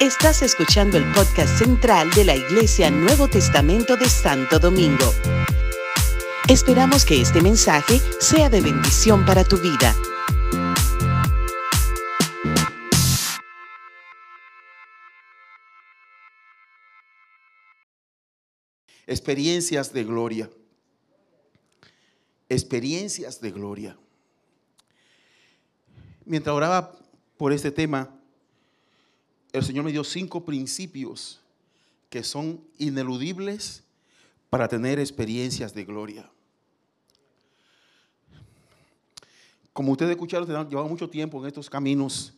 Estás escuchando el podcast central de la Iglesia Nuevo Testamento de Santo Domingo. Esperamos que este mensaje sea de bendición para tu vida. Experiencias de gloria. Experiencias de gloria. Mientras oraba por este tema, el Señor me dio cinco principios que son ineludibles para tener experiencias de gloria. Como ustedes escucharon, llevado mucho tiempo en estos caminos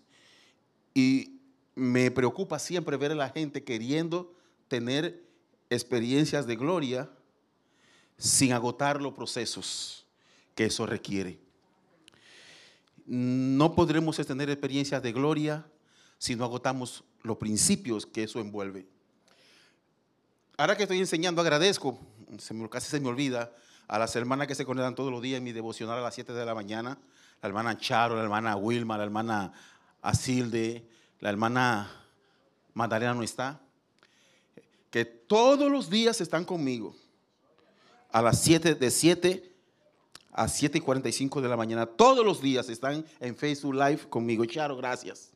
y me preocupa siempre ver a la gente queriendo tener experiencias de gloria sin agotar los procesos que eso requiere. No podremos tener experiencias de gloria si no agotamos los principios que eso envuelve. Ahora que estoy enseñando, agradezco, casi se me olvida, a las hermanas que se conectan todos los días en mi devocional a las 7 de la mañana, la hermana Charo, la hermana Wilma, la hermana Asilde, la hermana Magdalena no está, que todos los días están conmigo a las 7, de 7 a 7 y 45 de la mañana, todos los días están en Facebook Live conmigo. Charo, gracias.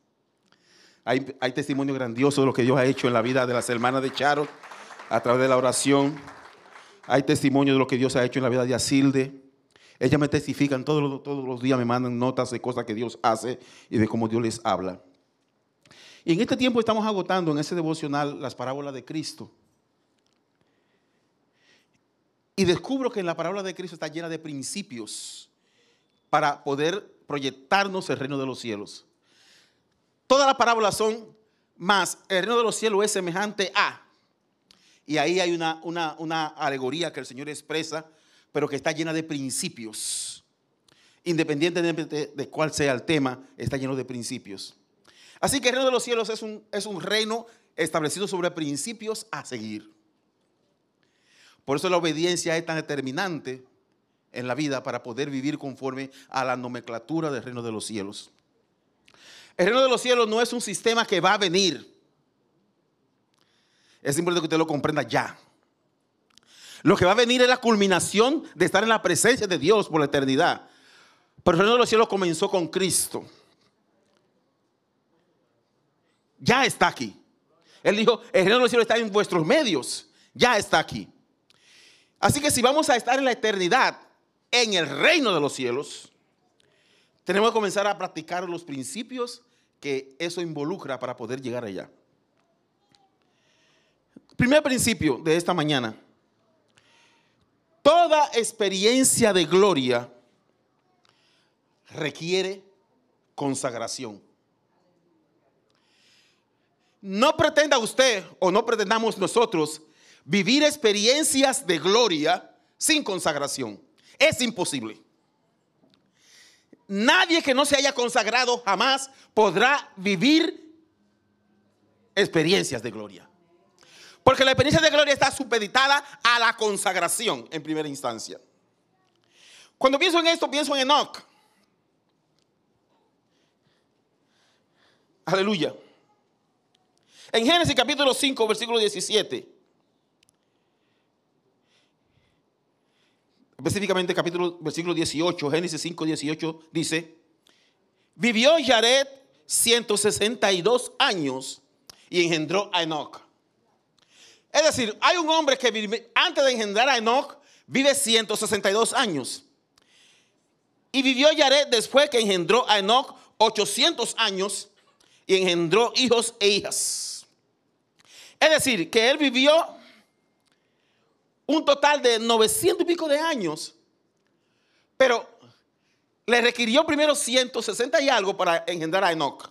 Hay, testimonio grandioso de lo que Dios ha hecho en la vida de las hermanas de Charo a través de la oración. Hay testimonio de lo que Dios ha hecho en la vida de Asilde. Ellas me testifican todos los, todos los días, me mandan notas de cosas que Dios hace y de cómo Dios les habla. Y en este tiempo estamos agotando en ese devocional las parábolas de Cristo. Y descubro que en la parábola de Cristo está llena de principios para poder proyectarnos el reino de los cielos. Todas las parábolas son más, el reino de los cielos es semejante a. Y ahí hay una, una, alegoría que el Señor expresa, pero que está llena de principios. Independientemente de, cuál sea el tema, está lleno de principios. Así que el reino de los cielos es un, es un reino establecido sobre principios a seguir. Por eso la obediencia es tan determinante en la vida para poder vivir conforme a la nomenclatura del reino de los cielos. El reino de los cielos no es un sistema que va a venir. Es importante que usted lo comprenda ya. Lo que va a venir es la culminación de estar en la presencia de Dios por la eternidad. Pero el reino de los cielos comenzó con Cristo. Ya está aquí. Él dijo, el reino de los cielos está en vuestros medios. Ya está aquí. Así que si vamos a estar en la eternidad, en el reino de los cielos, tenemos que comenzar a practicar los principios que eso involucra para poder llegar allá. Primer principio de esta mañana. Toda experiencia de gloria requiere consagración. No pretenda usted o no pretendamos nosotros vivir experiencias de gloria sin consagración. Es imposible. Nadie que no se haya consagrado jamás podrá vivir experiencias de gloria. Porque la experiencia de gloria está supeditada a la consagración en primera instancia. Cuando pienso en esto, pienso en Enoch. Aleluya. En Génesis capítulo 5, versículo 17. Específicamente capítulo, versículo 18, Génesis 5, 18, dice, vivió Yared 162 años y engendró a Enoch. Es decir, hay un hombre que vive, antes de engendrar a Enoch vive 162 años. Y vivió Yared después que engendró a Enoch 800 años y engendró hijos e hijas. Es decir, que él vivió un total de 900 y pico de años, pero le requirió primero 160 y algo para engendrar a Enoch.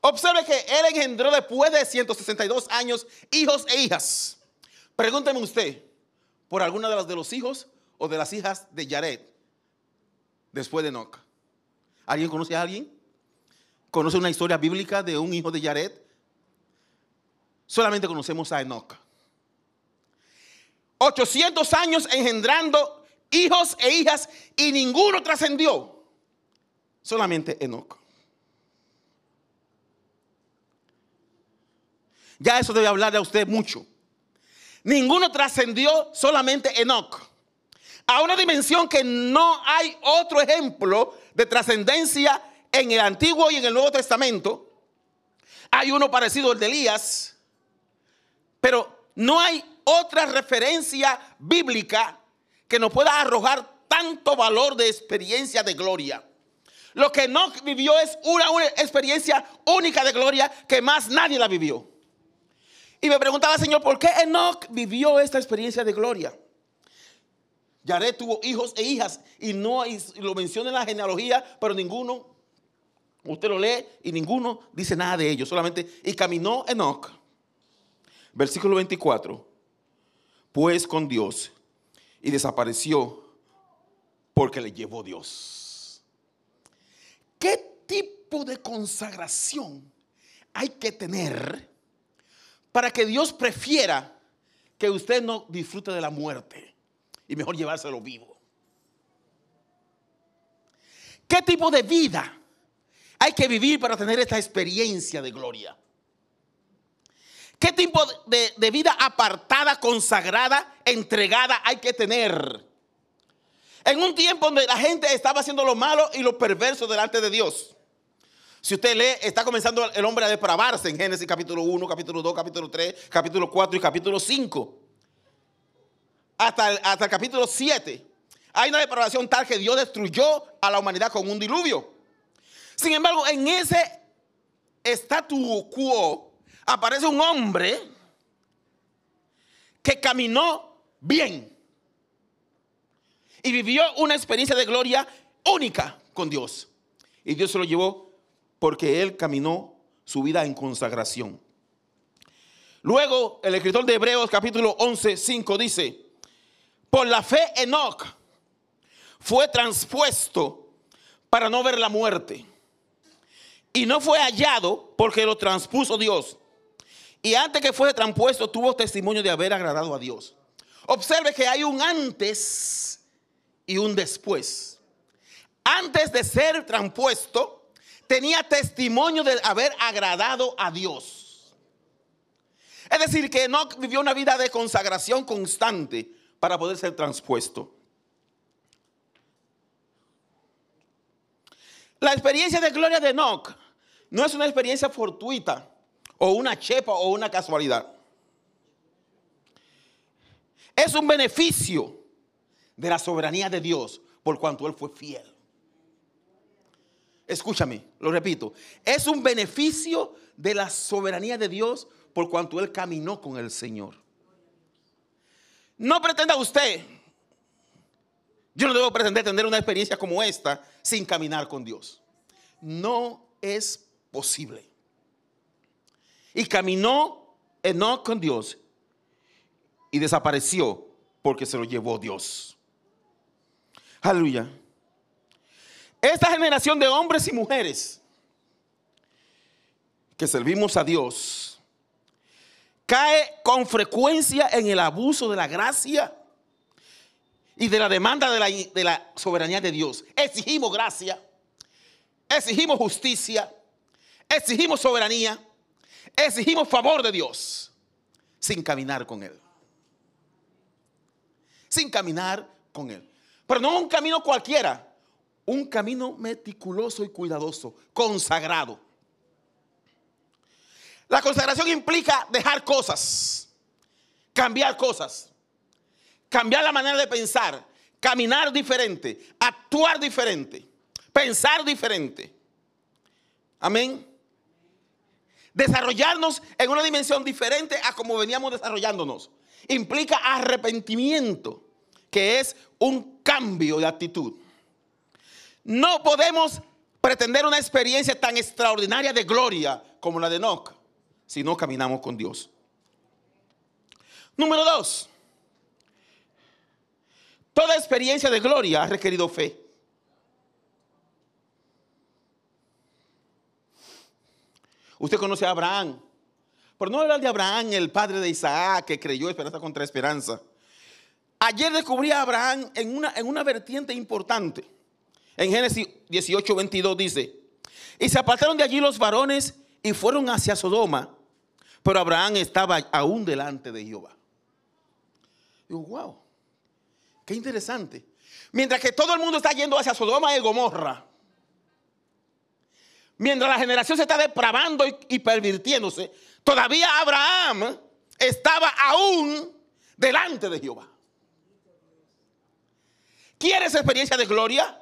Observe que él engendró después de 162 años hijos e hijas. Pregúnteme usted por alguna de las de los hijos o de las hijas de Jared después de Enoch. ¿Alguien conoce a alguien? ¿Conoce una historia bíblica de un hijo de Jared? Solamente conocemos a Enoch. 800 años engendrando hijos e hijas y ninguno trascendió. Solamente Enoch. Ya eso debe hablarle a usted mucho. Ninguno trascendió, solamente Enoch. A una dimensión que no hay otro ejemplo de trascendencia en el Antiguo y en el Nuevo Testamento. Hay uno parecido al de Elías, pero no hay otra referencia bíblica que nos pueda arrojar tanto valor de experiencia de gloria. Lo que Enoch vivió es una, experiencia única de gloria que más nadie la vivió. Y me preguntaba, Señor, ¿por qué Enoch vivió esta experiencia de gloria? Yared tuvo hijos e hijas y no lo menciona en la genealogía, pero ninguno, usted lo lee y ninguno dice nada de ellos, solamente y caminó Enoch. Versículo 24. Pues con Dios y desapareció porque le llevó Dios. ¿Qué tipo de consagración hay que tener para que Dios prefiera que usted no disfrute de la muerte y mejor llevárselo vivo? ¿Qué tipo de vida hay que vivir para tener esta experiencia de gloria? ¿Qué tipo de, de, vida apartada, consagrada, entregada hay que tener? En un tiempo donde la gente estaba haciendo lo malo y lo perverso delante de Dios. Si usted lee, está comenzando el hombre a depravarse en Génesis capítulo 1, capítulo 2, capítulo 3, capítulo 4 y capítulo 5. Hasta el, hasta el capítulo 7. Hay una depravación tal que Dios destruyó a la humanidad con un diluvio. Sin embargo, en ese statu quo aparece un hombre que caminó bien y vivió una experiencia de gloria única con Dios. Y Dios se lo llevó porque él caminó su vida en consagración. Luego, el escritor de Hebreos capítulo 11, 5 dice, por la fe Enoch fue transpuesto para no ver la muerte. Y no fue hallado porque lo transpuso Dios. Y antes que fuese transpuesto tuvo testimonio de haber agradado a Dios. Observe que hay un antes y un después. Antes de ser transpuesto, tenía testimonio de haber agradado a Dios. Es decir, que Enoch vivió una vida de consagración constante para poder ser transpuesto. La experiencia de gloria de Enoch no es una experiencia fortuita o una chepa o una casualidad. Es un beneficio de la soberanía de Dios por cuanto Él fue fiel. Escúchame, lo repito. Es un beneficio de la soberanía de Dios por cuanto Él caminó con el Señor. No pretenda usted, yo no debo pretender tener una experiencia como esta sin caminar con Dios. No es posible. Y caminó Enoch con Dios y desapareció porque se lo llevó Dios. Aleluya. Esta generación de hombres y mujeres que servimos a Dios cae con frecuencia en el abuso de la gracia y de la demanda de la, de la soberanía de Dios. Exigimos gracia, exigimos justicia, exigimos soberanía, exigimos favor de Dios sin caminar con Él. Sin caminar con Él. Pero no un camino cualquiera, un camino meticuloso y cuidadoso, consagrado. La consagración implica dejar cosas, cambiar cosas, cambiar la manera de pensar, caminar diferente, actuar diferente, pensar diferente. Amén. Desarrollarnos en una dimensión diferente a como veníamos desarrollándonos. Implica arrepentimiento, que es un cambio de actitud. No podemos pretender una experiencia tan extraordinaria de gloria como la de Enoch si no caminamos con Dios. Número dos. Toda experiencia de gloria ha requerido fe. Usted conoce a Abraham. Pero no hablar de Abraham, el padre de Isaac, que creyó esperanza contra esperanza. Ayer descubrí a Abraham en una, en una vertiente importante. En Génesis 18, 22 dice, y se apartaron de allí los varones y fueron hacia Sodoma. pero Abraham estaba aún delante de Jehová. Digo, wow, qué interesante. Mientras que todo el mundo está yendo hacia Sodoma y Gomorra, mientras la generación se está depravando y, pervirtiéndose, todavía Abraham estaba aún delante de Jehová. ¿Quieres experiencia de gloria?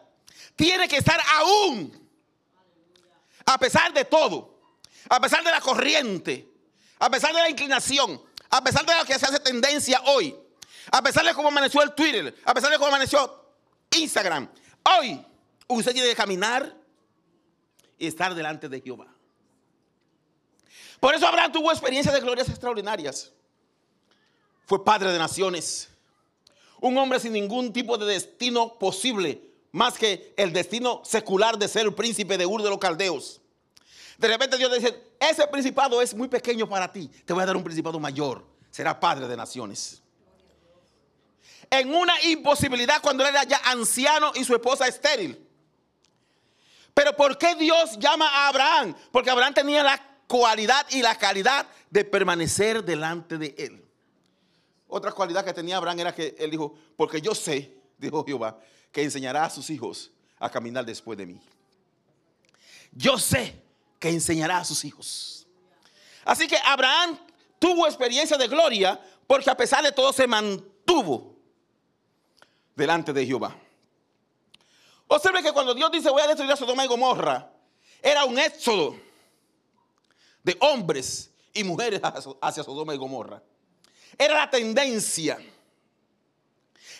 Tiene que estar aún, a pesar de todo, a pesar de la corriente, a pesar de la inclinación, a pesar de lo que se hace tendencia hoy, a pesar de cómo amaneció el Twitter, a pesar de cómo amaneció Instagram, hoy usted tiene que caminar y estar delante de Jehová. Por eso Abraham tuvo experiencias de glorias extraordinarias. Fue padre de naciones. Un hombre sin ningún tipo de destino posible, más que el destino secular de ser el príncipe de Ur de los Caldeos. De repente Dios dice, ese principado es muy pequeño para ti, te voy a dar un principado mayor, será padre de naciones. En una imposibilidad cuando él era ya anciano y su esposa estéril. Pero ¿por qué Dios llama a Abraham? Porque Abraham tenía la cualidad y la calidad de permanecer delante de él. Otra cualidad que tenía Abraham era que él dijo, porque yo sé, dijo Jehová, que enseñará a sus hijos a caminar después de mí. Yo sé que enseñará a sus hijos. Así que Abraham tuvo experiencia de gloria porque a pesar de todo se mantuvo delante de Jehová. Observe que cuando Dios dice voy a destruir a Sodoma y Gomorra, era un éxodo de hombres y mujeres hacia Sodoma y Gomorra. Era la tendencia,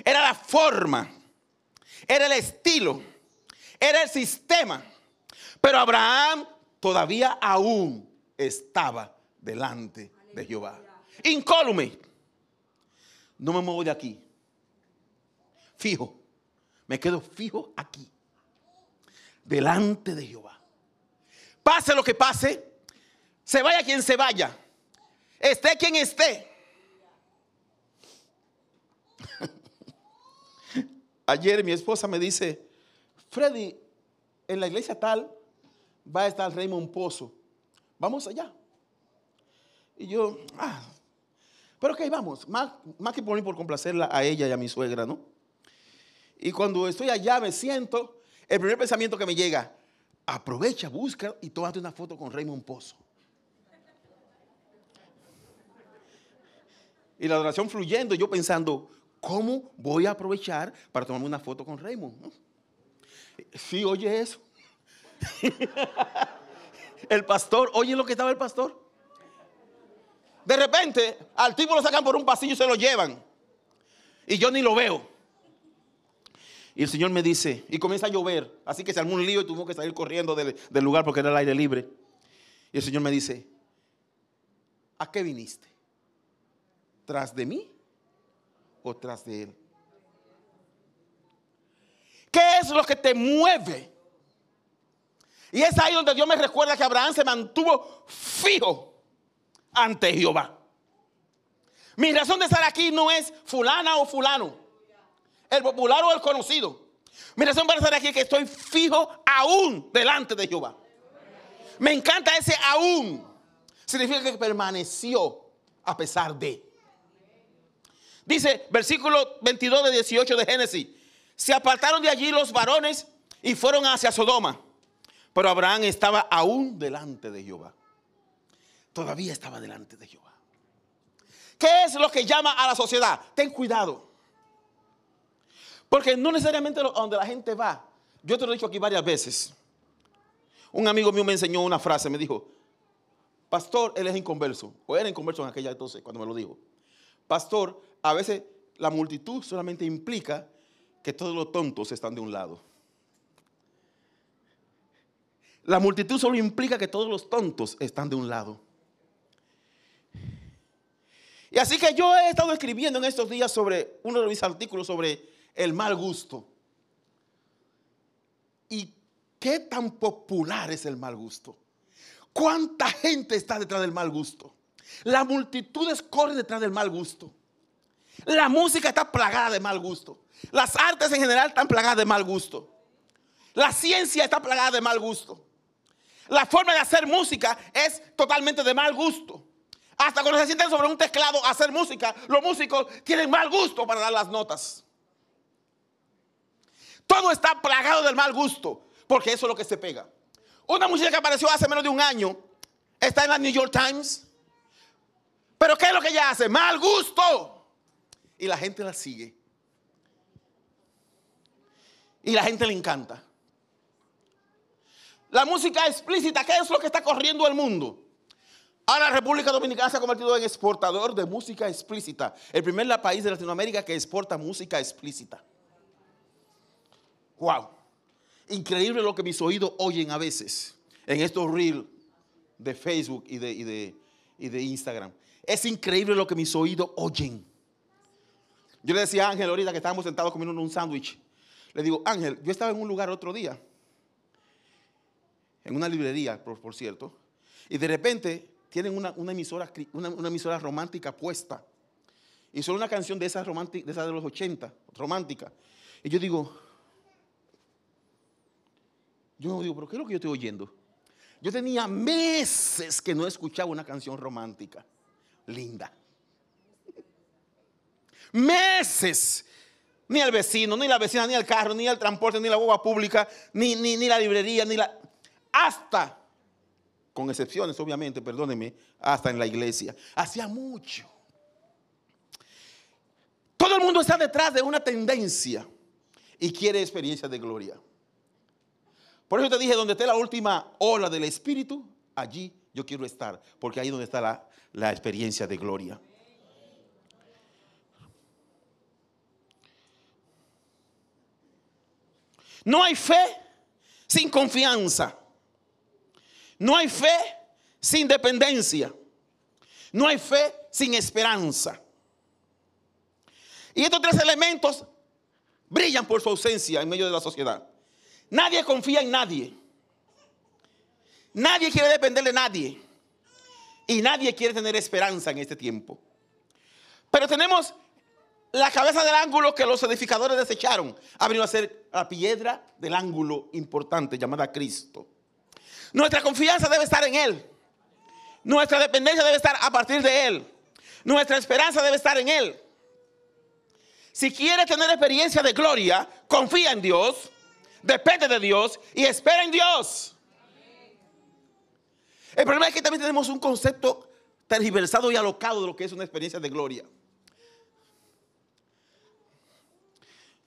era la forma, era el estilo, era el sistema. Pero Abraham todavía aún estaba delante de Jehová. Incólume. No me muevo de aquí. Fijo. Me quedo fijo aquí. Delante de Jehová. Pase lo que pase. Se vaya quien se vaya. Esté quien esté. Ayer mi esposa me dice, Freddy, en la iglesia tal va a estar Raymond Pozo. Vamos allá. Y yo, ah, pero ok, vamos. Más, más que por mí por complacerla a ella y a mi suegra, ¿no? Y cuando estoy allá me siento, el primer pensamiento que me llega, aprovecha, busca y tómate una foto con Raymond Pozo. Y la adoración fluyendo, yo pensando, ¿cómo voy a aprovechar para tomarme una foto con Raymond? Sí, oye eso. el pastor, oye lo que estaba el pastor. De repente, al tipo lo sacan por un pasillo y se lo llevan. Y yo ni lo veo. Y el Señor me dice, y comienza a llover. Así que se armó un lío y tuvo que salir corriendo del, lugar porque era el aire libre. Y el Señor me dice, ¿a qué viniste? ¿Tras de mí o tras de Él? ¿Qué es lo que te mueve? Y es ahí donde Dios me recuerda que Abraham se mantuvo fijo ante Jehová. Mi razón de estar aquí no es fulana o fulano, el popular o el conocido. Mi razón para estar aquí que estoy fijo aún delante de Jehová. Me encanta ese aún. Significa que permaneció a pesar de. Dice versículo 22 de 18 de Génesis. Se apartaron de allí los varones y fueron hacia Sodoma. Pero Abraham estaba aún delante de Jehová. Todavía estaba delante de Jehová. ¿Qué es lo que llama a la sociedad? Ten cuidado. Porque no necesariamente donde la gente va. Yo te lo he dicho aquí varias veces. Un amigo mío me enseñó una frase, me dijo, pastor, él es inconverso. O era inconverso en aquella entonces, cuando me lo dijo. Pastor, a veces la multitud solamente implica que todos los tontos están de un lado. La multitud solo implica que todos los tontos están de un lado. Y así que yo he estado escribiendo en estos días sobre uno de mis artículos sobre el mal gusto. ¿Y qué tan popular es el mal gusto? ¿Cuánta gente está detrás del mal gusto? Las multitudes corren detrás del mal gusto. La música está plagada de mal gusto. Las artes en general están plagadas de mal gusto. La ciencia está plagada de mal gusto. La forma de hacer música es totalmente de mal gusto. Hasta cuando se sienten sobre un teclado a hacer música, los músicos tienen mal gusto para dar las notas. Todo está plagado del mal gusto, porque eso es lo que se pega. Una música que apareció hace menos de un año está en la New York Times. Pero ¿qué es lo que ella hace? Mal gusto. Y la gente la sigue. Y la gente le encanta. La música explícita, ¿qué es lo que está corriendo el mundo? Ahora la República Dominicana se ha convertido en exportador de música explícita. El primer país de Latinoamérica que exporta música explícita. Wow. Increíble lo que mis oídos oyen a veces en estos reels de Facebook y de, y de Instagram. Es increíble lo que mis oídos oyen. Yo le decía a Ángel ahorita que estábamos sentados comiendo un sándwich. Le digo, Ángel, yo estaba en un lugar otro día, en una librería, por, cierto, y de repente tienen una, emisora, una, emisora romántica puesta. Y solo una canción de esas, de de los 80, romántica. Y yo digo, yo no digo, pero ¿qué es lo que yo estoy oyendo? Yo tenía meses que no escuchaba una canción romántica linda. Meses. Ni el vecino, ni la vecina, ni el carro, ni el transporte, ni la boba pública, ni, ni, ni la librería, ni la... Hasta, con excepciones obviamente, perdóneme, hasta en la iglesia. Hacía mucho. Todo el mundo está detrás de una tendencia y quiere experiencias de gloria. Por eso te dije, donde esté la última ola del Espíritu, allí yo quiero estar, porque ahí donde está la, la experiencia de gloria. No hay fe sin confianza. No hay fe sin dependencia. No hay fe sin esperanza. Y estos tres elementos brillan por su ausencia en medio de la sociedad. Nadie confía en nadie. Nadie quiere depender de nadie. Y nadie quiere tener esperanza en este tiempo. Pero tenemos la cabeza del ángulo que los edificadores desecharon. Ha venido a ser la piedra del ángulo importante llamada Cristo. Nuestra confianza debe estar en Él. Nuestra dependencia debe estar a partir de Él. Nuestra esperanza debe estar en Él. Si quieres tener experiencia de gloria, confía en Dios depende de Dios y espera en Dios. El problema es que también tenemos un concepto tergiversado y alocado de lo que es una experiencia de gloria.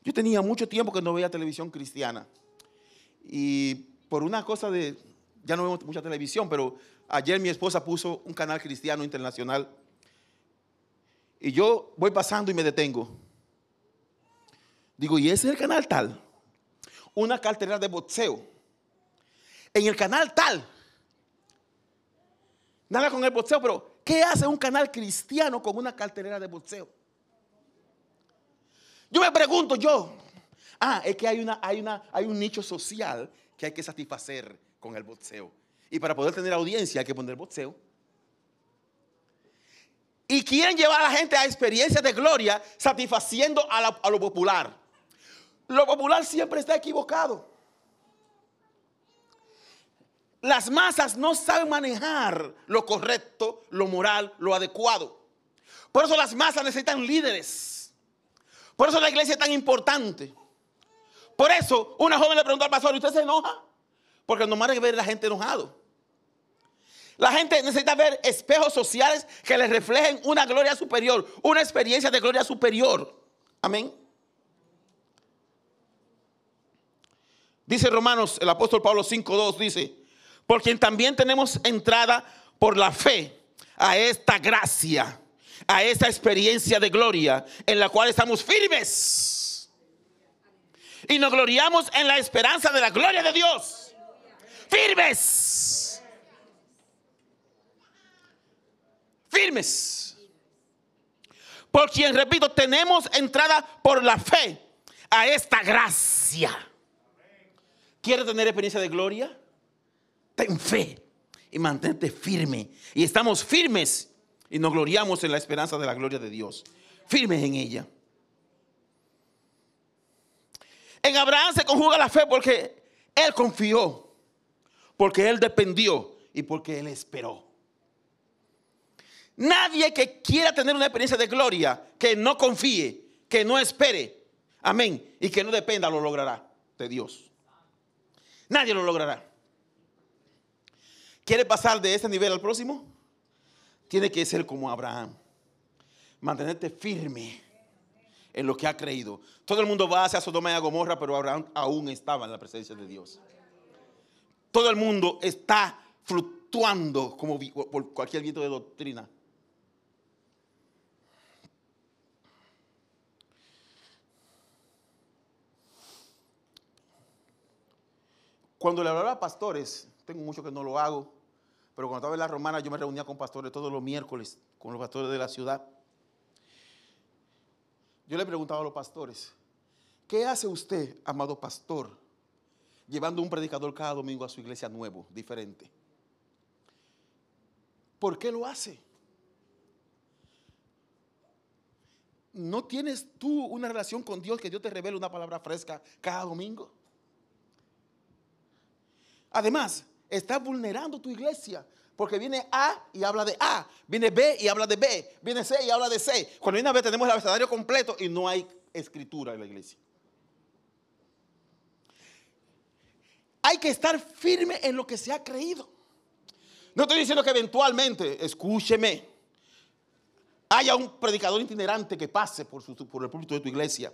Yo tenía mucho tiempo que no veía televisión cristiana. Y por una cosa de, ya no vemos mucha televisión, pero ayer mi esposa puso un canal cristiano internacional. Y yo voy pasando y me detengo. Digo, ¿y ese es el canal tal? Una cartelera de boxeo. En el canal tal. Nada con el boxeo, pero ¿qué hace un canal cristiano con una cartelera de boxeo? Yo me pregunto yo, ah, es que hay, una, hay, una, hay un nicho social que hay que satisfacer con el boxeo. Y para poder tener audiencia hay que poner boxeo. Y quieren llevar a la gente a experiencias de gloria satisfaciendo a lo popular. Lo popular siempre está equivocado. Las masas no saben manejar lo correcto, lo moral, lo adecuado. Por eso las masas necesitan líderes. Por eso la iglesia es tan importante. Por eso una joven le preguntó al pastor, ¿usted se enoja? Porque no más que ver a la gente enojado. La gente necesita ver espejos sociales que les reflejen una gloria superior, una experiencia de gloria superior. Amén. Dice Romanos, el apóstol Pablo 5.2 dice, por quien también tenemos entrada por la fe a esta gracia, a esta experiencia de gloria en la cual estamos firmes. Y nos gloriamos en la esperanza de la gloria de Dios. Firmes. Firmes. Por quien, repito, tenemos entrada por la fe a esta gracia ¿Quieres tener experiencia de gloria? Ten fe y mantente firme. Y estamos firmes y nos gloriamos en la esperanza de la gloria de Dios. Firmes en ella. En Abraham se conjuga la fe porque él confió, porque él dependió y porque él esperó. Nadie que quiera tener una experiencia de gloria, que no confíe, que no espere, amén, y que no dependa, lo logrará de Dios. Nadie lo logrará. ¿Quiere pasar de ese nivel al próximo? Tiene que ser como Abraham. Mantenerte firme en lo que ha creído. Todo el mundo va hacia Sodoma y Gomorra, pero Abraham aún estaba en la presencia de Dios. Todo el mundo está fluctuando como por cualquier viento de doctrina. Cuando le hablaba a pastores, tengo mucho que no lo hago, pero cuando estaba en la romana yo me reunía con pastores todos los miércoles, con los pastores de la ciudad. Yo le preguntaba a los pastores, ¿qué hace usted, amado pastor, llevando un predicador cada domingo a su iglesia nuevo, diferente? ¿Por qué lo hace? ¿No tienes tú una relación con Dios que Dios te revele una palabra fresca cada domingo? Además, estás vulnerando tu iglesia. Porque viene A y habla de A, viene B y habla de B, viene C y habla de C. Cuando viene a B tenemos el abecedario completo y no hay escritura en la iglesia. Hay que estar firme en lo que se ha creído. No estoy diciendo que eventualmente, escúcheme, haya un predicador itinerante que pase por, el púlpito de tu iglesia.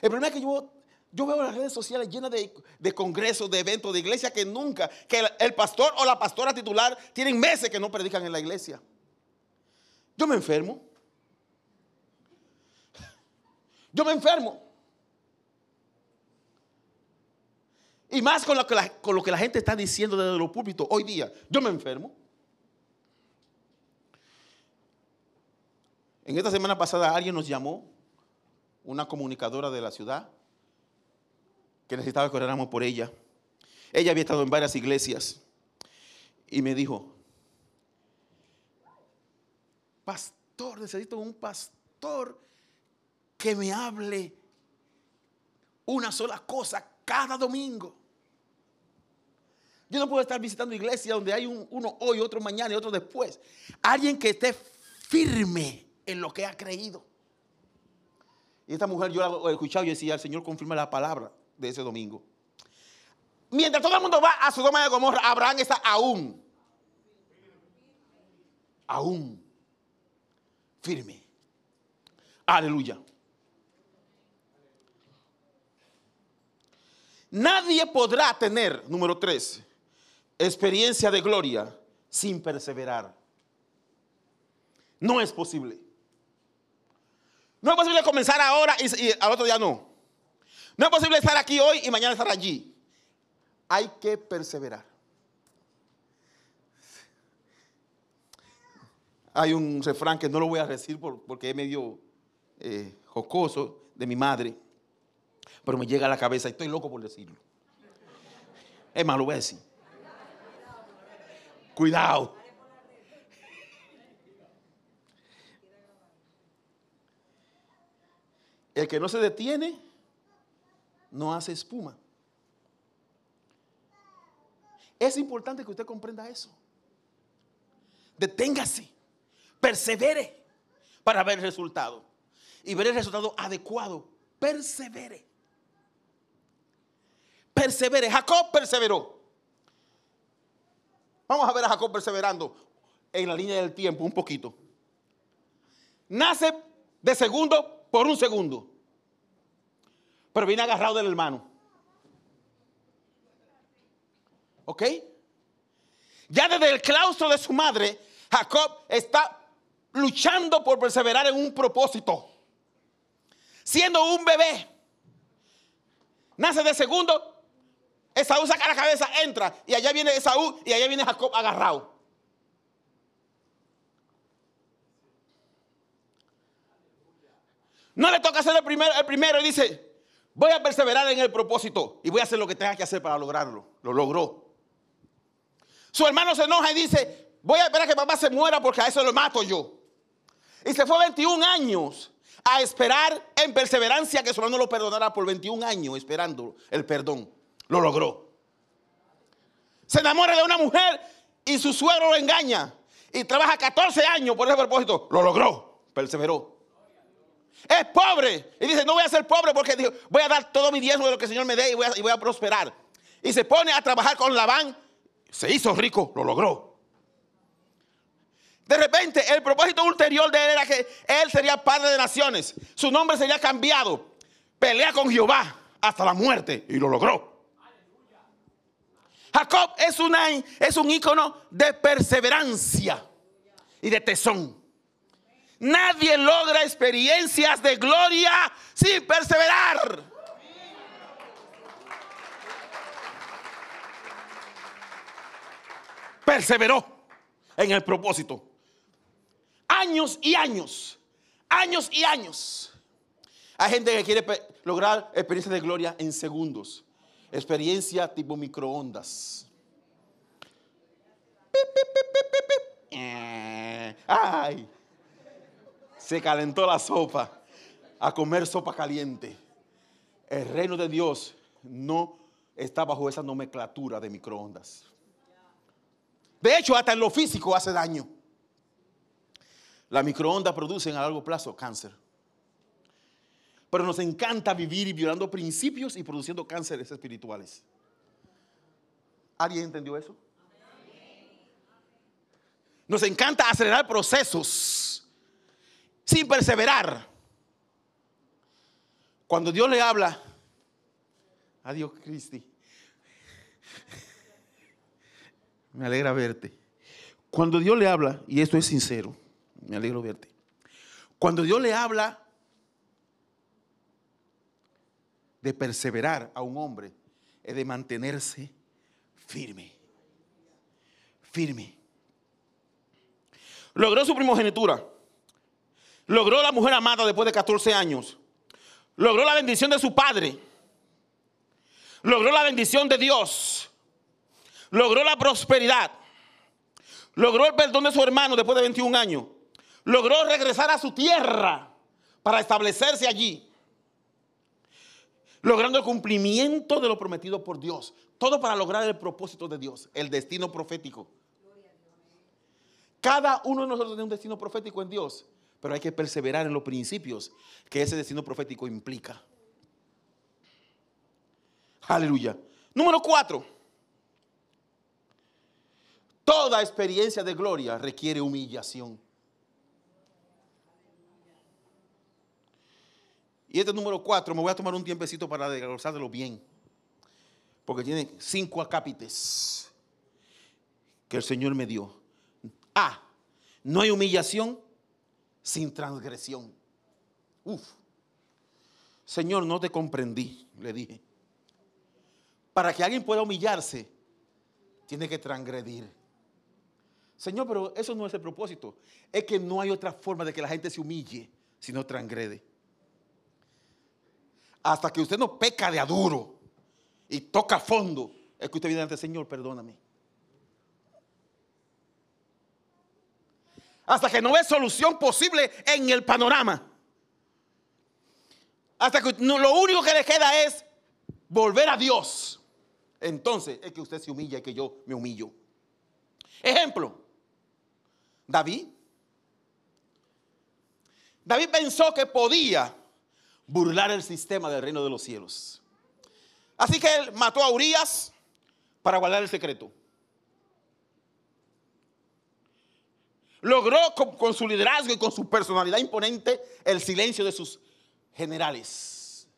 El problema es que yo yo veo las redes sociales llenas de, congresos, de eventos, de iglesia que nunca, que el, pastor o la pastora titular tienen meses que no predican en la iglesia. Yo me enfermo. Yo me enfermo. Y más con lo, que la, con lo que la gente está diciendo desde los púlpitos hoy día. Yo me enfermo. En esta semana pasada alguien nos llamó, una comunicadora de la ciudad, que necesitaba que oráramos por ella. Ella había estado en varias iglesias y me dijo, pastor, necesito un pastor que me hable una sola cosa cada domingo. Yo no puedo estar visitando iglesias donde hay uno hoy, otro mañana y otro después. Alguien que esté firme en lo que ha creído. Y esta mujer yo la he escuchado y decía, el Señor confirma la palabra de ese domingo. Mientras todo el mundo va a Sodoma de Gomorra, Abraham está aún, aún firme. Aleluya. Nadie podrá tener, número tres, experiencia de gloria sin perseverar. No es posible. No es posible comenzar ahora y, y al otro día no. No es posible estar aquí hoy y mañana estar allí. Hay que perseverar. Hay un refrán que no lo voy a decir porque es medio eh, jocoso de mi madre, pero me llega a la cabeza y estoy loco por decirlo. Es más, lo voy a decir. Cuidado. El que no se detiene no hace espuma. Es importante que usted comprenda eso. Deténgase, persevere para ver el resultado. Y ver el resultado adecuado. Persevere. Persevere. Jacob perseveró. Vamos a ver a Jacob perseverando en la línea del tiempo un poquito. Nace de segundo por un segundo pero viene agarrado del hermano. ¿Ok? Ya desde el claustro de su madre, Jacob está luchando por perseverar en un propósito. Siendo un bebé. Nace de segundo. Esaú saca la cabeza, entra. Y allá viene Esaú y allá viene Jacob agarrado. No le toca ser el primero, el primero y dice, Voy a perseverar en el propósito y voy a hacer lo que tenga que hacer para lograrlo. Lo logró. Su hermano se enoja y dice, voy a esperar a que papá se muera porque a eso lo mato yo. Y se fue 21 años a esperar en perseverancia que su hermano lo perdonara por 21 años esperando el perdón. Lo logró. Se enamora de una mujer y su suegro lo engaña. y trabaja 14 años por ese propósito, lo logró, perseveró. Es pobre y dice, no voy a ser pobre porque voy a dar todo mi diezmo de lo que el Señor me dé y voy a, prosperar. Y se pone a trabajar con Labán, se hizo rico, lo logró. De repente, el propósito ulterior de él era que él sería padre de naciones. Su nombre sería cambiado. Pelea con Jehová hasta la muerte y lo logró. Jacob es, es un ícono de perseverancia y de tesón. Nadie logra experiencias de gloria sin perseverar. Perseveró en el propósito. Años y años, años y años. Hay gente que quiere lograr experiencias de gloria en segundos. Experiencia tipo microondas. Eh, ay, se calentó la sopa. A comer sopa caliente. El reino de Dios no está bajo esa nomenclatura de microondas. De hecho, hasta en lo físico hace daño. Las microondas producen a largo plazo cáncer. Pero nos encanta vivir violando principios y produciendo cánceres espirituales. ¿Alguien entendió eso? Nos encanta acelerar procesos sin perseverar. Cuando Dios le habla, adiós Cristi, me alegra verte. Cuando Dios le habla, y esto es sincero, me alegro verte. Cuando Dios le habla de perseverar a un hombre es de mantenerse firme. Firme. Logró su primogenitura. Logró la mujer amada después de 14 años. Logró la bendición de su padre. Logró la bendición de Dios. Logró la prosperidad. Logró el perdón de su hermano después de 21 años. Logró regresar a su tierra para establecerse allí logrando el cumplimiento de lo prometido por Dios. Todo para lograr el propósito de Dios, el destino profético. Cada uno de nosotros tiene un destino profético en Dios, pero hay que perseverar en los principios que ese destino profético implica. Aleluya. Número cuatro. Toda experiencia de gloria requiere humillación. Y este número cuatro, me voy a tomar un tiempecito para desglosarlo bien. Porque tiene cinco acápites que el Señor me dio. A. No hay humillación sin transgresión. Uf. Señor, no te comprendí, le dije. Para que alguien pueda humillarse, tiene que transgredir. Señor, pero eso no es el propósito. Es que no hay otra forma de que la gente se humille si no transgrede hasta que usted no peca de aduro y toca fondo, es que usted viene ante Señor, perdóname. Hasta que no ve solución posible en el panorama. Hasta que lo único que le queda es volver a Dios. Entonces es que usted se humilla y que yo me humillo. Ejemplo, David. David pensó que podía burlar el sistema del reino de los cielos. Así que él mató a Urias para guardar el secreto. Logró con, su liderazgo y con su personalidad imponente el silencio de sus generales.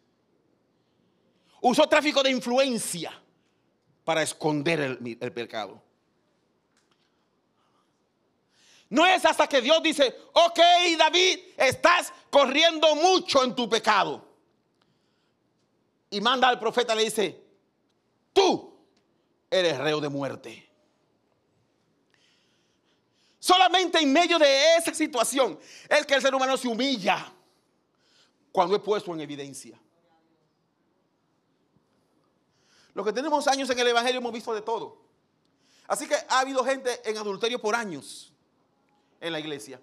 Usó tráfico de influencia para esconder el pecado. No es hasta que Dios dice, ok David, estás corriendo mucho en tu pecado. Y manda al profeta, le dice, tú eres reo de muerte. Solamente en medio de esa situación es que el ser humano se humilla cuando es puesto en evidencia. Lo que tenemos años en el Evangelio hemos visto de todo. Así que ha habido gente en adulterio por años en la iglesia.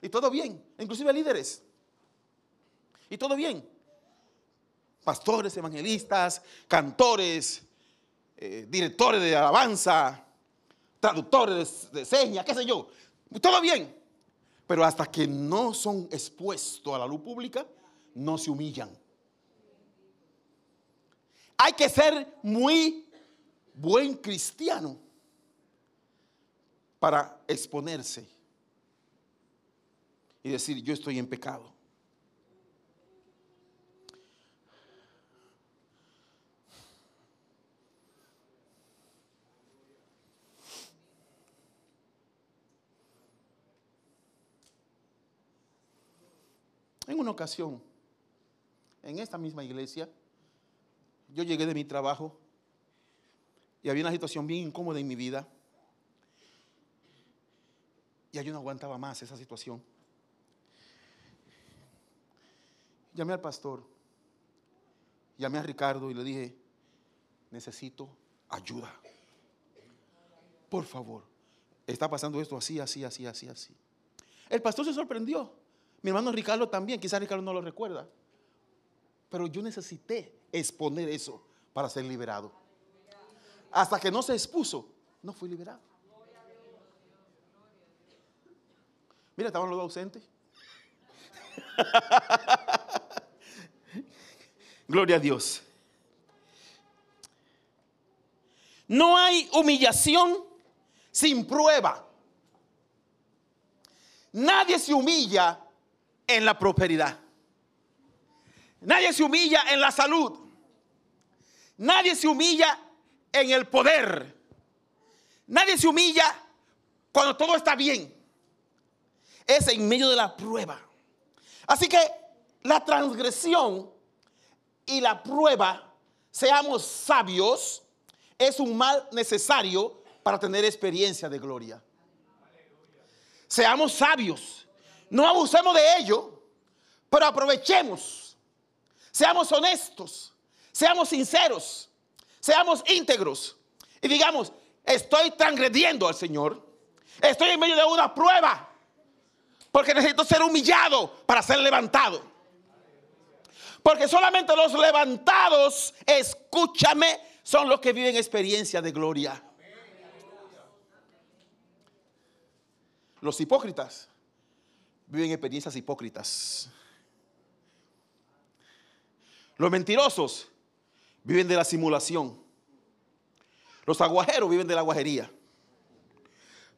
Y todo bien, inclusive líderes. Y todo bien. Pastores, evangelistas, cantores, eh, directores de alabanza, traductores de, señas, qué sé yo. Todo bien. Pero hasta que no son expuestos a la luz pública, no se humillan. Hay que ser muy buen cristiano para exponerse y decir, yo estoy en pecado. En una ocasión, en esta misma iglesia, yo llegué de mi trabajo y había una situación bien incómoda en mi vida. Y yo no aguantaba más esa situación. Llamé al pastor, llamé a Ricardo y le dije, necesito ayuda. Por favor, está pasando esto así, así, así, así, así. El pastor se sorprendió. Mi hermano Ricardo también, quizás Ricardo no lo recuerda. Pero yo necesité exponer eso para ser liberado. Hasta que no se expuso, no fui liberado. Mira, estaban los dos ausentes. Gloria a Dios. No hay humillación sin prueba. Nadie se humilla en la prosperidad. Nadie se humilla en la salud. Nadie se humilla en el poder. Nadie se humilla cuando todo está bien. Es en medio de la prueba. Así que la transgresión y la prueba, seamos sabios, es un mal necesario para tener experiencia de gloria. Seamos sabios. No abusemos de ello, pero aprovechemos. Seamos honestos, seamos sinceros, seamos íntegros y digamos, estoy transgrediendo al Señor. Estoy en medio de una prueba porque necesito ser humillado para ser levantado. Porque solamente los levantados, escúchame, son los que viven experiencia de gloria. Los hipócritas viven experiencias hipócritas. Los mentirosos viven de la simulación. Los aguajeros viven de la aguajería.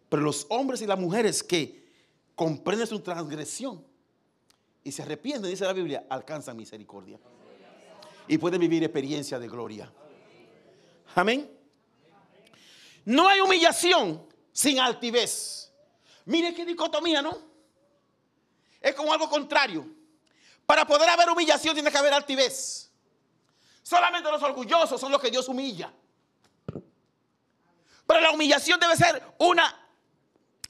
Pero los hombres y las mujeres que comprenden su transgresión y se arrepienten, dice la Biblia, alcanzan misericordia. Y pueden vivir experiencia de gloria. Amén. No hay humillación sin altivez. Mire qué dicotomía, ¿no? Es como algo contrario. Para poder haber humillación tiene que haber altivez. Solamente los orgullosos son los que Dios humilla. Pero la humillación debe ser una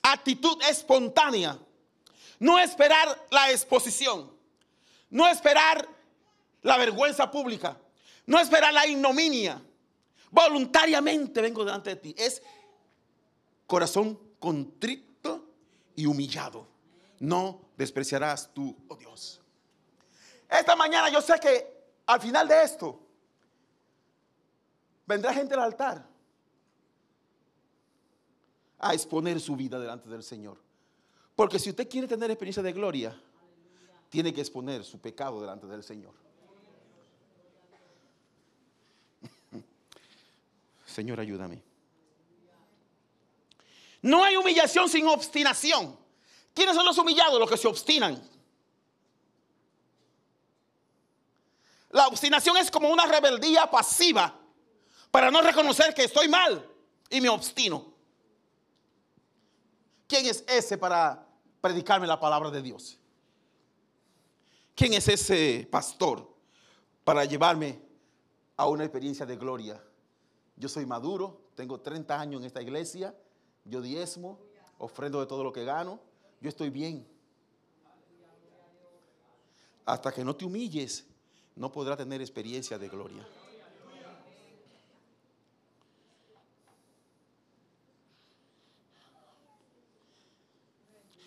actitud espontánea. No esperar la exposición. No esperar la vergüenza pública. No esperar la ignominia. Voluntariamente vengo delante de ti. Es corazón contrito y humillado no despreciarás tú, oh Dios. Esta mañana yo sé que al final de esto vendrá gente al altar a exponer su vida delante del Señor. Porque si usted quiere tener experiencia de gloria, tiene que exponer su pecado delante del Señor. Señor, ayúdame. No hay humillación sin obstinación. ¿Quiénes son los humillados? Los que se obstinan. La obstinación es como una rebeldía pasiva para no reconocer que estoy mal y me obstino. ¿Quién es ese para predicarme la palabra de Dios? ¿Quién es ese pastor para llevarme a una experiencia de gloria? Yo soy maduro, tengo 30 años en esta iglesia, yo diezmo, ofrendo de todo lo que gano yo estoy bien. Hasta que no te humilles, no podrás tener experiencia de gloria.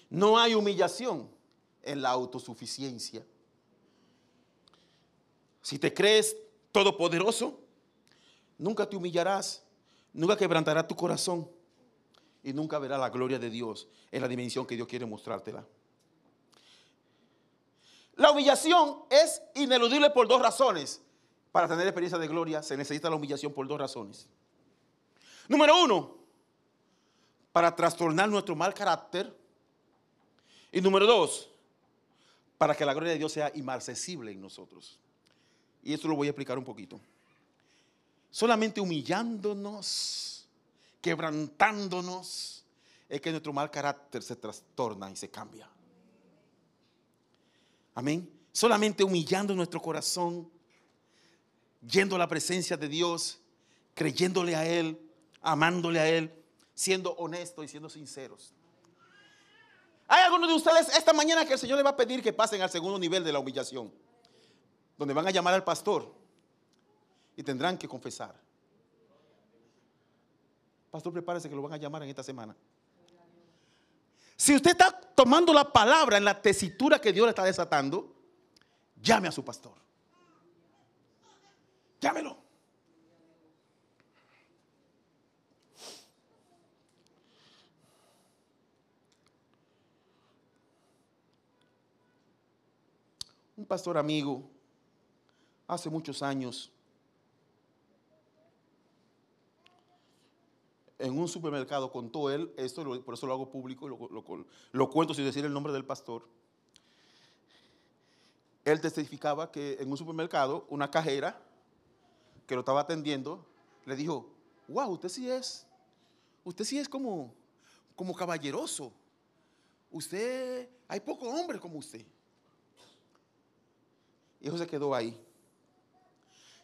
No hay humillación en la autosuficiencia. Si te crees todopoderoso, nunca te humillarás, nunca quebrantarás tu corazón y nunca verá la gloria de Dios en la dimensión que Dios quiere mostrártela. La humillación es ineludible por dos razones. Para tener experiencia de gloria se necesita la humillación por dos razones. Número uno, para trastornar nuestro mal carácter. Y número dos, para que la gloria de Dios sea inmarcesible en nosotros. Y esto lo voy a explicar un poquito. Solamente humillándonos, quebrantándonos, es que nuestro mal carácter se trastorna y se cambia. Amén. Solamente humillando nuestro corazón, yendo a la presencia de Dios, creyéndole a Él, amándole a Él, siendo honestos y siendo sinceros. Hay algunos de ustedes esta mañana que el Señor le va a pedir que pasen al segundo nivel de la humillación, donde van a llamar al pastor y tendrán que confesar. Pastor, prepárese que lo van a llamar en esta semana. Si usted está tomando la palabra en la tesitura que Dios le está desatando, llame a su pastor. Llámelo. Un pastor amigo, hace muchos años, en un supermercado contó él, esto por eso lo hago público, lo, lo, cuento sin decir el nombre del pastor. Él testificaba que en un supermercado una cajera que lo estaba atendiendo le dijo, wow, usted sí es, usted sí es como, como caballeroso. Usted, hay pocos hombres como usted. Y eso se quedó ahí.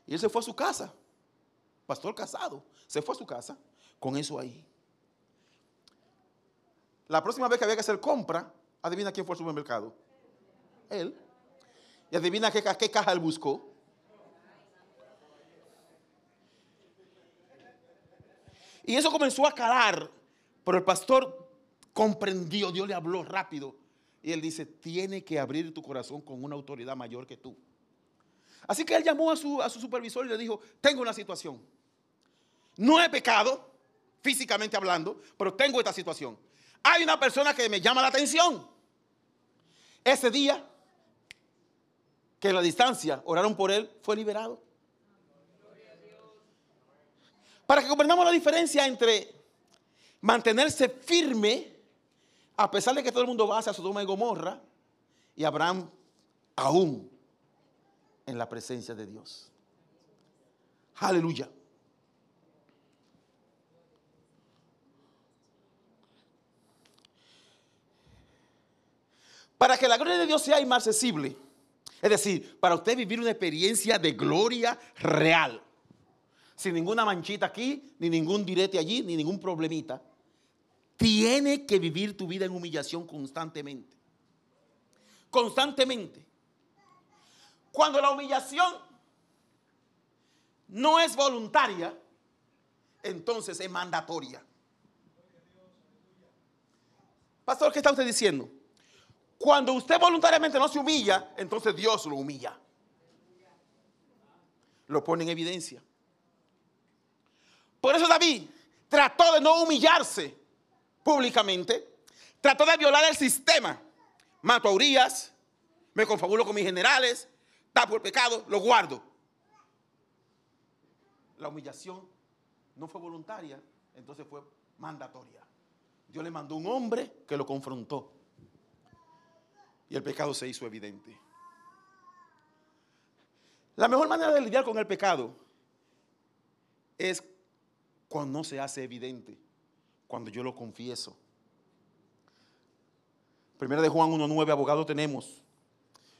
Y él se fue a su casa, pastor casado, se fue a su casa con eso ahí. La próxima vez que había que hacer compra, adivina quién fue al supermercado. Él. Y adivina qué, caja él buscó. Y eso comenzó a calar, pero el pastor comprendió, Dios le habló rápido. Y él dice, tiene que abrir tu corazón con una autoridad mayor que tú. Así que él llamó a su, a su supervisor y le dijo, tengo una situación. No he pecado, físicamente hablando, pero tengo esta situación. Hay una persona que me llama la atención. Ese día, que en la distancia oraron por él, fue liberado. Para que comprendamos la diferencia entre mantenerse firme, a pesar de que todo el mundo va hacia Sodoma y Gomorra, y Abraham aún en la presencia de Dios. Aleluya. Para que la gloria de Dios sea inmarcesible, es decir, para usted vivir una experiencia de gloria real, sin ninguna manchita aquí, ni ningún direte allí, ni ningún problemita, tiene que vivir tu vida en humillación constantemente. Constantemente. Cuando la humillación no es voluntaria, entonces es mandatoria. Pastor, ¿qué está usted diciendo? Cuando usted voluntariamente no se humilla, entonces Dios lo humilla. Lo pone en evidencia. Por eso David trató de no humillarse públicamente, trató de violar el sistema. Mato a Urias, me confabulo con mis generales, tapo el pecado, lo guardo. La humillación no fue voluntaria, entonces fue mandatoria. Dios le mandó un hombre que lo confrontó. Y el pecado se hizo evidente. La mejor manera de lidiar con el pecado es cuando no se hace evidente, cuando yo lo confieso. Primera de Juan 1.9, abogado tenemos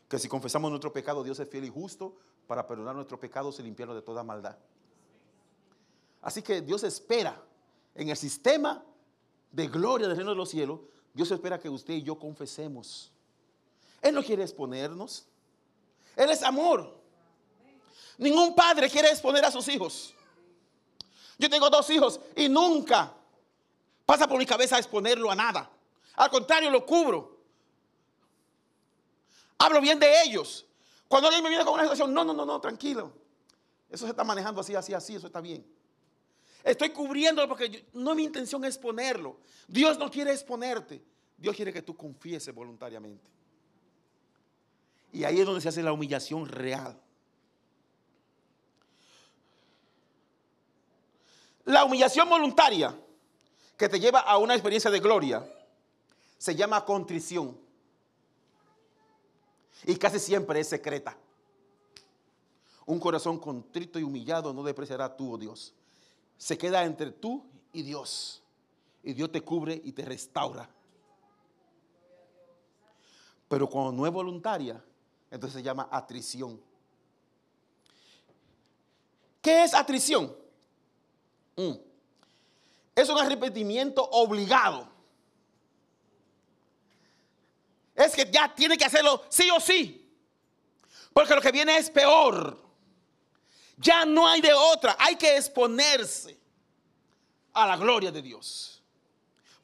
que si confesamos nuestro pecado, Dios es fiel y justo para perdonar nuestros pecados y limpiarnos de toda maldad. Así que Dios espera en el sistema de gloria del reino de los cielos, Dios espera que usted y yo confesemos. Él no quiere exponernos. Él es amor. Ningún padre quiere exponer a sus hijos. Yo tengo dos hijos y nunca pasa por mi cabeza exponerlo a nada. Al contrario, lo cubro. Hablo bien de ellos. Cuando alguien me viene con una situación, no, no, no, no, tranquilo. Eso se está manejando así, así, así, eso está bien. Estoy cubriéndolo porque no mi intención es ponerlo. Dios no quiere exponerte. Dios quiere que tú confieses voluntariamente. Y ahí es donde se hace la humillación real. La humillación voluntaria que te lleva a una experiencia de gloria se llama contrición. Y casi siempre es secreta. Un corazón contrito y humillado no despreciará tú, oh Dios. Se queda entre tú y Dios. Y Dios te cubre y te restaura. Pero cuando no es voluntaria, entonces se llama atrición. ¿Qué es atrición? Mm. Es un arrepentimiento obligado. Es que ya tiene que hacerlo sí o sí. Porque lo que viene es peor. Ya no hay de otra. Hay que exponerse a la gloria de Dios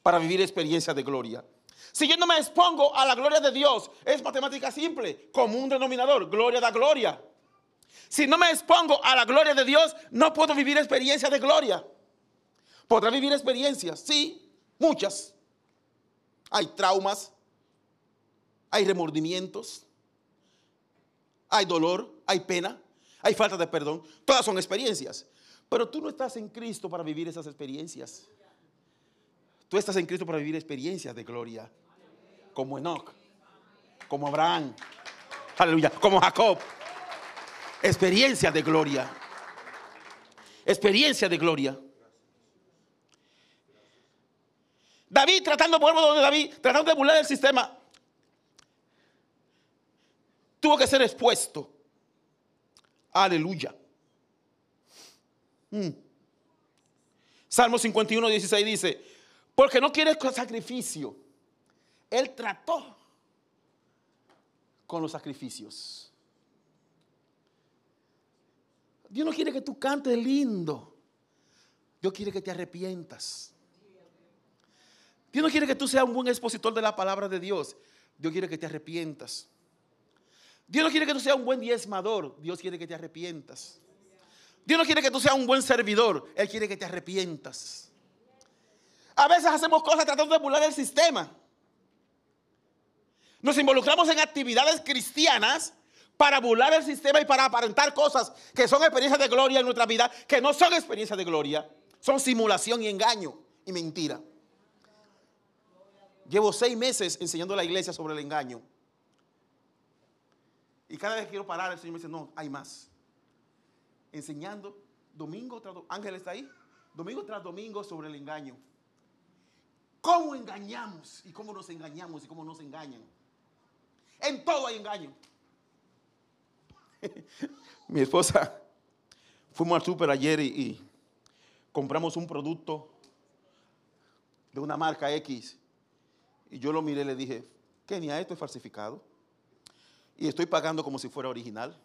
para vivir experiencias de gloria. Si yo no me expongo a la gloria de Dios, es matemática simple, como un denominador, gloria da gloria. Si no me expongo a la gloria de Dios, no puedo vivir experiencias de gloria. ¿Podrá vivir experiencias? Sí, muchas. Hay traumas, hay remordimientos, hay dolor, hay pena, hay falta de perdón. Todas son experiencias. Pero tú no estás en Cristo para vivir esas experiencias. Tú estás en Cristo para vivir experiencias de gloria. Como Enoch, como Abraham, aleluya, como Jacob. Experiencias de gloria. Experiencia de gloria. David tratando, vuelvo donde David, tratando de burlar el sistema, tuvo que ser expuesto. Aleluya. Mm. Salmo 51, 16 dice, porque no quiere sacrificio. Él trató con los sacrificios. Dios no quiere que tú cantes lindo. Dios quiere que te arrepientas. Dios no quiere que tú seas un buen expositor de la palabra de Dios. Dios quiere que te arrepientas. Dios no quiere que tú seas un buen diezmador. Dios quiere que te arrepientas. Dios no quiere que tú seas un buen servidor. Él quiere que te arrepientas. A veces hacemos cosas tratando de burlar el sistema. Nos involucramos en actividades cristianas para burlar el sistema y para aparentar cosas que son experiencias de gloria en nuestra vida, que no son experiencias de gloria, son simulación y engaño y mentira. Llevo seis meses enseñando a la iglesia sobre el engaño. Y cada vez que quiero parar, el Señor me dice, no, hay más. Enseñando domingo tras domingo, Ángel está ahí, domingo tras domingo sobre el engaño. ¿Cómo engañamos? Y cómo nos engañamos y cómo nos engañan. En todo hay engaño. Mi esposa, fuimos al súper ayer y, compramos un producto de una marca X. Y yo lo miré y le dije, Kenia, esto es falsificado y estoy pagando como si fuera original.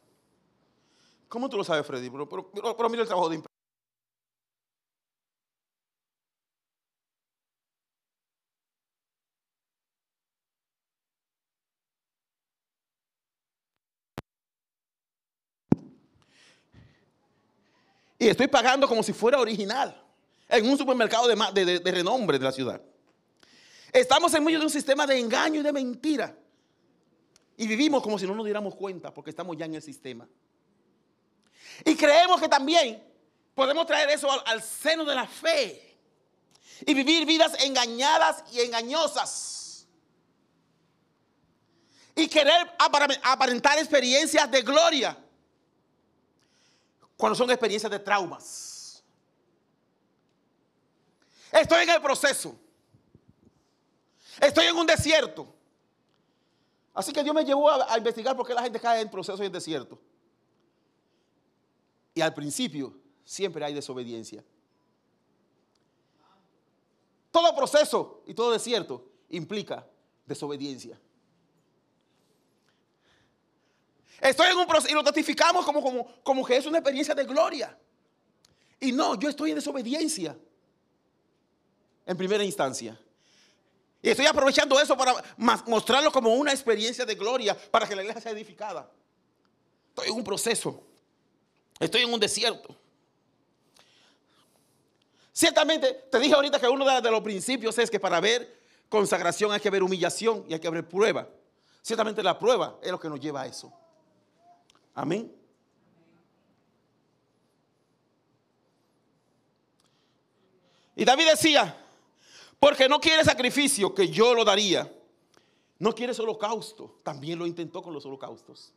¿Cómo tú lo sabes, Freddy? Pero, mira el trabajo de Y estoy pagando como si fuera original en un supermercado de, de, renombre de la ciudad. Estamos en medio de un sistema de engaño y de mentira. Y vivimos como si no nos diéramos cuenta porque estamos ya en el sistema. Y creemos que también podemos traer eso al, seno de la fe y vivir vidas engañadas y engañosas. Y querer aparentar experiencias de gloria cuando son experiencias de traumas. Estoy en el proceso. Estoy en un desierto. Así que Dios me llevó a, investigar por qué la gente cae en proceso y en desierto. Y al principio siempre hay desobediencia. Todo proceso y todo desierto implica desobediencia. Estoy en un proceso y lo testificamos como, como, como que es una experiencia de gloria. Y no, yo estoy en desobediencia en primera instancia. Y estoy aprovechando eso para mostrarlo como una experiencia de gloria para que la iglesia sea edificada. Estoy en un proceso. Estoy en un desierto. Ciertamente, te dije ahorita que uno de, los principios es que para ver consagración hay que ver humillación y hay que ver prueba. Ciertamente la prueba es lo que nos lleva a eso. Amén. Y David decía, porque no quiere sacrificio que yo lo daría. No quiere holocausto. También lo intentó con los holocaustos.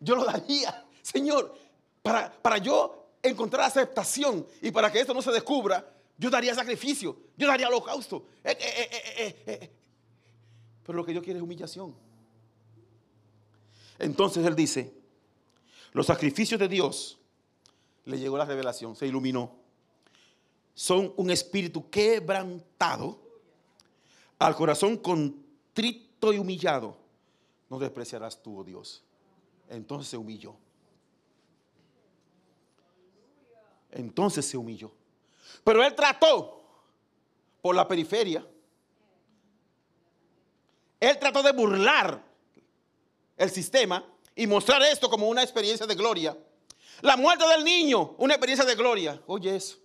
Yo lo daría, Señor, para, para yo encontrar aceptación y para que esto no se descubra, yo daría sacrificio, yo daría holocausto. Eh, eh, eh, Pero lo que yo quiero es humillación. Entonces él dice, los sacrificios de Dios, le llegó la revelación, se iluminó son un espíritu quebrantado, al corazón contrito y humillado, no despreciarás tú, oh Dios. Entonces se humilló. Entonces se humilló. Pero él trató por la periferia. Él trató de burlar el sistema y mostrar esto como una experiencia de gloria. La muerte del niño, una experiencia de gloria. Oye eso.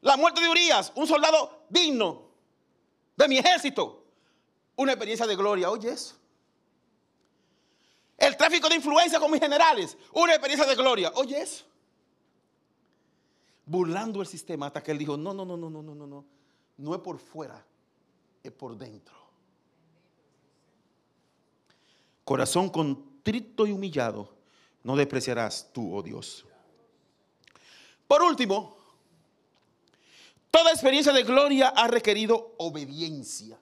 La muerte de Urias, un soldado digno de mi ejército. Una experiencia de gloria. Oye eso. El tráfico de influencia con mis generales. Una experiencia de gloria. Oye eso. Burlando el sistema hasta que él dijo, no, no, no, no, no, no, no, no. No es por fuera, es por dentro. Corazón contrito y humillado, no despreciarás tú, oh Dios. Por último, Toda experiencia de gloria ha requerido obediencia.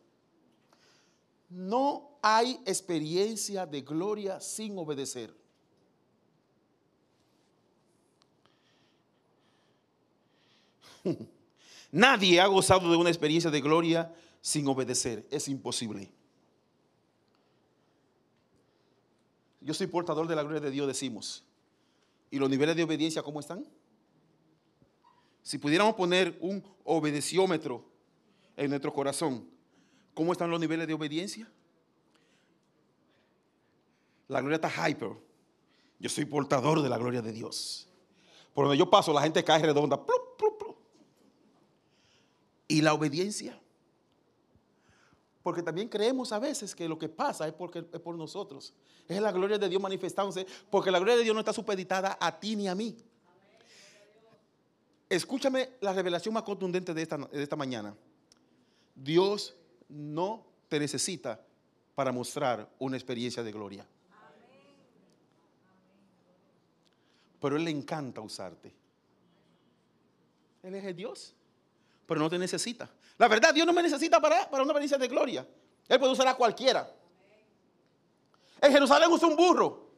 No hay experiencia de gloria sin obedecer. Nadie ha gozado de una experiencia de gloria sin obedecer. Es imposible. Yo soy portador de la gloria de Dios, decimos. ¿Y los niveles de obediencia cómo están? Si pudiéramos poner un obedeciómetro en nuestro corazón, ¿cómo están los niveles de obediencia? La gloria está hyper. Yo soy portador de la gloria de Dios. Por donde yo paso, la gente cae redonda. ¿Y la obediencia? Porque también creemos a veces que lo que pasa es, porque, es por nosotros. Es la gloria de Dios manifestándose. Porque la gloria de Dios no está supeditada a ti ni a mí. Escúchame la revelación más contundente de esta, de esta mañana. Dios no te necesita para mostrar una experiencia de gloria. Pero Él le encanta usarte. Él es el Dios, pero no te necesita. La verdad, Dios no me necesita para, para una experiencia de gloria. Él puede usar a cualquiera. En Jerusalén usó un burro.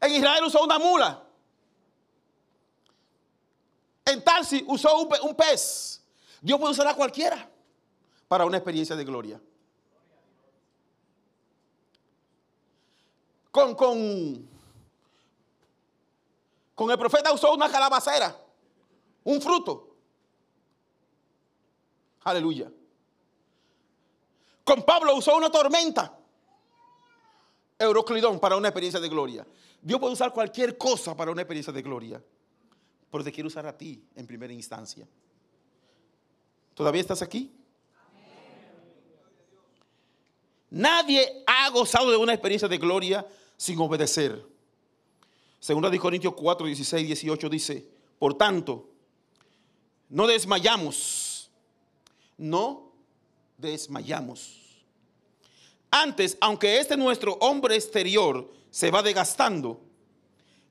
En Israel usó una mula. En Tarsi usó un, pez. Dios puede usar a cualquiera para una experiencia de gloria. Con, con, con el profeta usó una calabacera, un fruto. Aleluya. Con Pablo usó una tormenta. Euroclidón para una experiencia de gloria. Dios puede usar cualquier cosa para una experiencia de gloria pero te quiero usar a ti en primera instancia. ¿Todavía estás aquí? Nadie ha gozado de una experiencia de gloria sin obedecer. Segunda de Corintios 4, 16, 18 dice, por tanto, no desmayamos, no desmayamos. Antes, aunque este nuestro hombre exterior se va desgastando,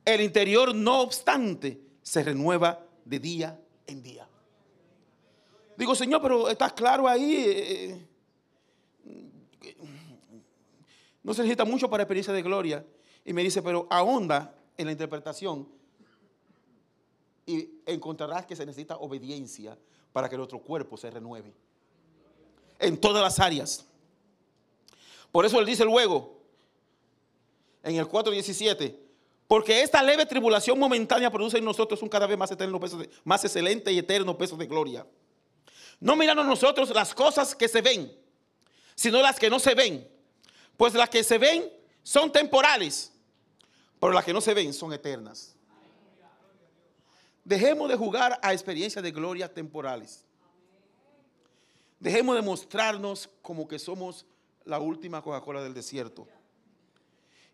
el interior no obstante se renueva de día en día. Digo, Señor, pero está claro ahí. Eh, eh, no se necesita mucho para experiencia de gloria. Y me dice, pero ahonda en la interpretación y encontrarás que se necesita obediencia para que nuestro cuerpo se renueve. En todas las áreas. Por eso él dice luego, en el 4.17, porque esta leve tribulación momentánea produce en nosotros un cada vez más eterno peso más excelente y eterno peso de gloria. No mirando nosotros las cosas que se ven, sino las que no se ven. Pues las que se ven son temporales, pero las que no se ven son eternas. Dejemos de jugar a experiencias de gloria temporales. Dejemos de mostrarnos como que somos la última Coca-Cola del desierto.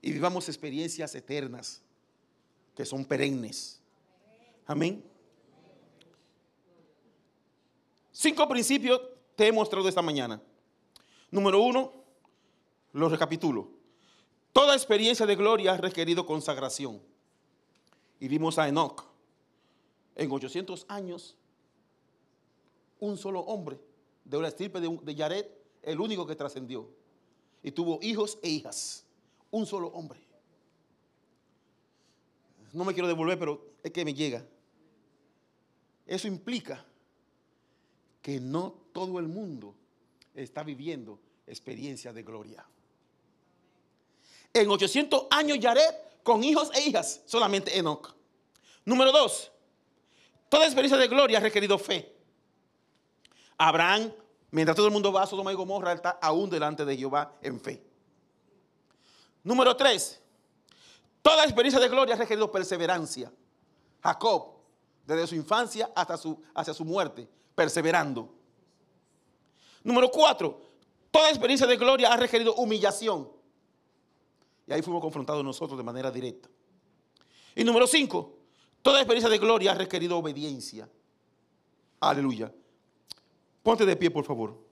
Y vivamos experiencias eternas que son perennes. Amén. Cinco principios te he mostrado esta mañana. Número uno, lo recapitulo. Toda experiencia de gloria ha requerido consagración. Y vimos a Enoch. En 800 años, un solo hombre de la estirpe de, de el único que trascendió. Y tuvo hijos e hijas. Un solo hombre. No me quiero devolver, pero es que me llega. Eso implica que no todo el mundo está viviendo experiencia de gloria. En 800 años Yared con hijos e hijas, solamente Enoch. Número dos, toda experiencia de gloria ha requerido fe. Abraham, mientras todo el mundo va a Sodoma y Gomorra, está aún delante de Jehová en fe. Número tres, toda experiencia de gloria ha requerido perseverancia. Jacob, desde su infancia hasta su, hacia su muerte, perseverando. Número cuatro, toda experiencia de gloria ha requerido humillación. Y ahí fuimos confrontados nosotros de manera directa. Y número cinco, toda experiencia de gloria ha requerido obediencia. Aleluya. Ponte de pie, por favor.